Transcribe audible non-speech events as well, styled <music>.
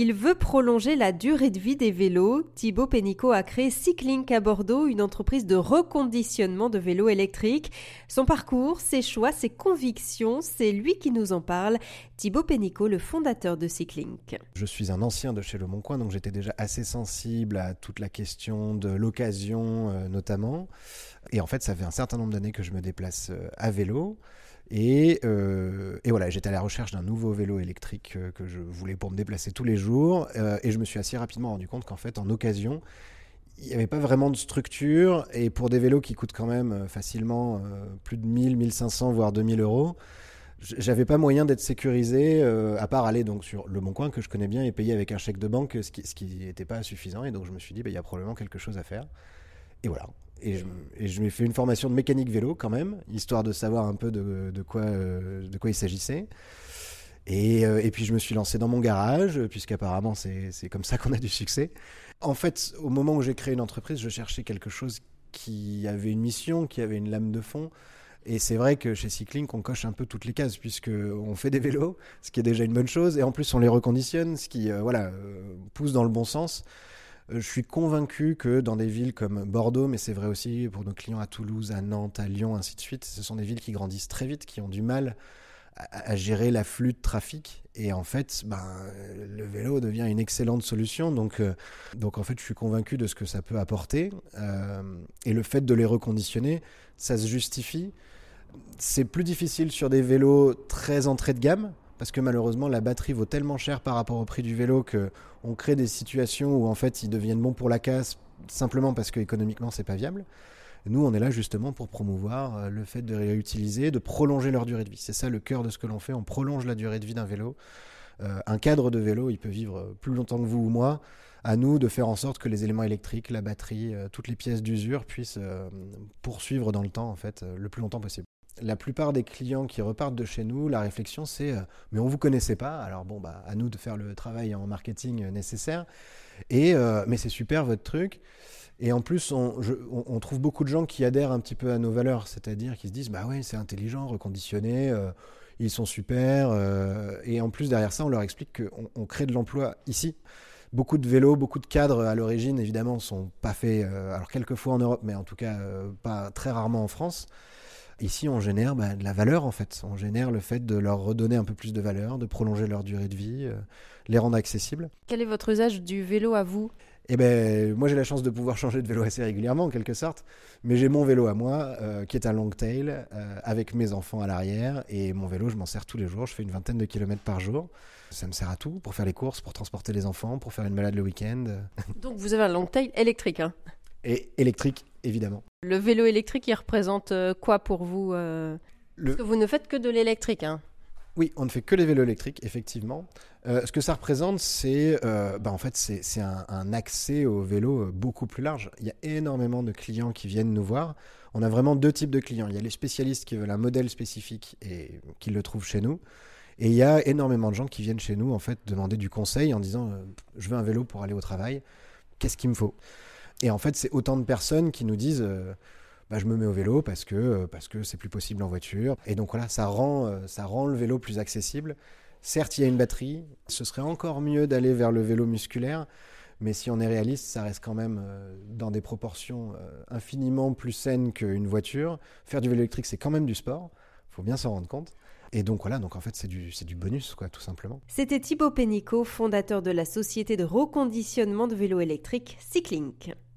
Il veut prolonger la durée de vie des vélos. Thibaut Pénicaud a créé Cyclink à Bordeaux, une entreprise de reconditionnement de vélos électriques. Son parcours, ses choix, ses convictions, c'est lui qui nous en parle. Thibaut Pénicaud, le fondateur de Cyclink. Je suis un ancien de chez Le Bon Coin, donc j'étais déjà assez sensible à toute la question de l'occasion euh, notamment. Et en fait, ça fait un certain nombre d'années que je me déplace euh, à vélo. Et, euh, et, voilà, j'étais à la recherche d'un nouveau vélo électrique euh, que je voulais pour me déplacer tous les jours. Euh, et je me suis assez rapidement rendu compte qu'en fait, en occasion, il n'y avait pas vraiment de structure. Et pour des vélos qui coûtent quand même facilement plus de 1000, 1500, voire 2000 euros, j'avais pas moyen d'être sécurisé, à part aller donc sur Le Bon Coin, que je connais bien, et payer avec un chèque de banque, ce qui n'était pas suffisant. Et donc je me suis dit, bah, il y a probablement quelque chose à faire. Et voilà. Et je, m'ai fait une formation de mécanique vélo quand même, histoire de savoir un peu de, quoi, euh, de quoi il s'agissait. Et, euh, et, puis je me suis lancé dans mon garage, puisqu'apparemment c'est comme ça qu'on a du succès. En fait, au moment où j'ai créé une entreprise, je cherchais quelque chose qui avait une mission, qui avait une lame de fond. Et c'est vrai que chez Cyclink, on coche un peu toutes les cases, puisqu'on fait des vélos, ce qui est déjà une bonne chose, et en plus on les reconditionne, ce qui euh, voilà, pousse dans le bon sens. Je suis convaincu que dans des villes comme Bordeaux, mais c'est vrai aussi pour nos clients à Toulouse, à Nantes, à Lyon, ainsi de suite, ce sont des villes qui grandissent très vite, qui ont du mal à, à gérer l'afflux de trafic. Et en fait, ben, le vélo devient une excellente solution. Donc, euh, donc en fait, je suis convaincu de ce que ça peut apporter. Euh, et le fait de les reconditionner, ça se justifie. C'est plus difficile sur des vélos très entrée de gamme parce que malheureusement la batterie vaut tellement cher par rapport au prix du vélo que on crée des situations où en fait ils deviennent bons pour la casse simplement parce que économiquement c'est pas viable. Nous, on est là justement pour promouvoir euh, le fait de réutiliser, de prolonger leur durée de vie. C'est ça le cœur de ce que l'on fait. On prolonge la durée de vie d'un vélo. Euh, un cadre de vélo, il peut vivre plus longtemps que vous ou moi. À nous de faire en sorte que les éléments électriques, la batterie, euh, toutes les pièces d'usure puissent euh, poursuivre dans le temps, en fait, euh, le plus longtemps possible la plupart des clients qui repartent de chez nous, la réflexion c'est euh, mais on vous connaissait pas, alors bon bah à nous de faire le travail en marketing euh, nécessaire. Et euh, mais c'est super votre truc. Et en plus, on, trouve beaucoup de gens qui adhèrent un petit peu à nos valeurs, c'est-à-dire qui se disent bah ouais c'est intelligent, reconditionné, ils sont super. et en plus derrière ça, on leur explique qu'on on crée de l'emploi ici. Beaucoup de vélos, beaucoup de cadres à l'origine évidemment sont pas faits, alors quelquefois en Europe, mais en tout cas pas très rarement en France. Ici, on génère bah, de la valeur en fait. On génère le fait de leur redonner un peu plus de valeur, de prolonger leur durée de vie, euh, les rendre accessibles. Quel est votre usage du vélo à vous? Eh ben, moi j'ai la chance de pouvoir <laughs> changer de vélo assez régulièrement en quelque sorte, mais j'ai mon vélo à moi euh, qui est un long tail euh, avec mes enfants à l'arrière et mon vélo je m'en sers tous les jours. Je fais une vingtaine de kilomètres par jour. Ça me sert à tout pour faire les courses, pour transporter les enfants, pour faire une balade le week-end. Donc vous avez un long tail électrique, hein? Et électrique évidemment. Le vélo électrique, il représente euh, quoi pour vous euh... Le- Parce que vous ne faites que de l'électrique, hein Oui, on ne fait que les vélos électriques, effectivement. Euh, ce que ça représente, c'est euh, bah, en fait, c'est un, un accès au vélo beaucoup plus large. Il y a énormément de clients qui viennent nous voir. On a vraiment deux types de clients. Il y a les spécialistes qui veulent un modèle spécifique et qui le trouvent chez nous. Et il y a énormément de gens qui viennent chez nous en fait demander du conseil en disant euh, je veux un vélo pour aller au travail. Qu'est-ce qu'il me faut? Et en fait, c'est autant de personnes qui nous disent euh, bah, je me mets au vélo parce que euh, parce que c'est plus possible en voiture. Et donc voilà, ça rend euh, ça rend le vélo plus accessible. Certes, il y a une batterie. Ce serait encore mieux d'aller vers le vélo musculaire. Mais si on est réaliste, ça reste quand même dans des proportions infiniment plus saines qu'une voiture. Faire du vélo électrique, c'est quand même du sport. faut bien s'en rendre compte. Et donc voilà, donc en fait c'est du, du bonus, quoi, tout simplement. C'était Thibaut Pénicaud, fondateur de la société de reconditionnement de vélos électriques Cyclink.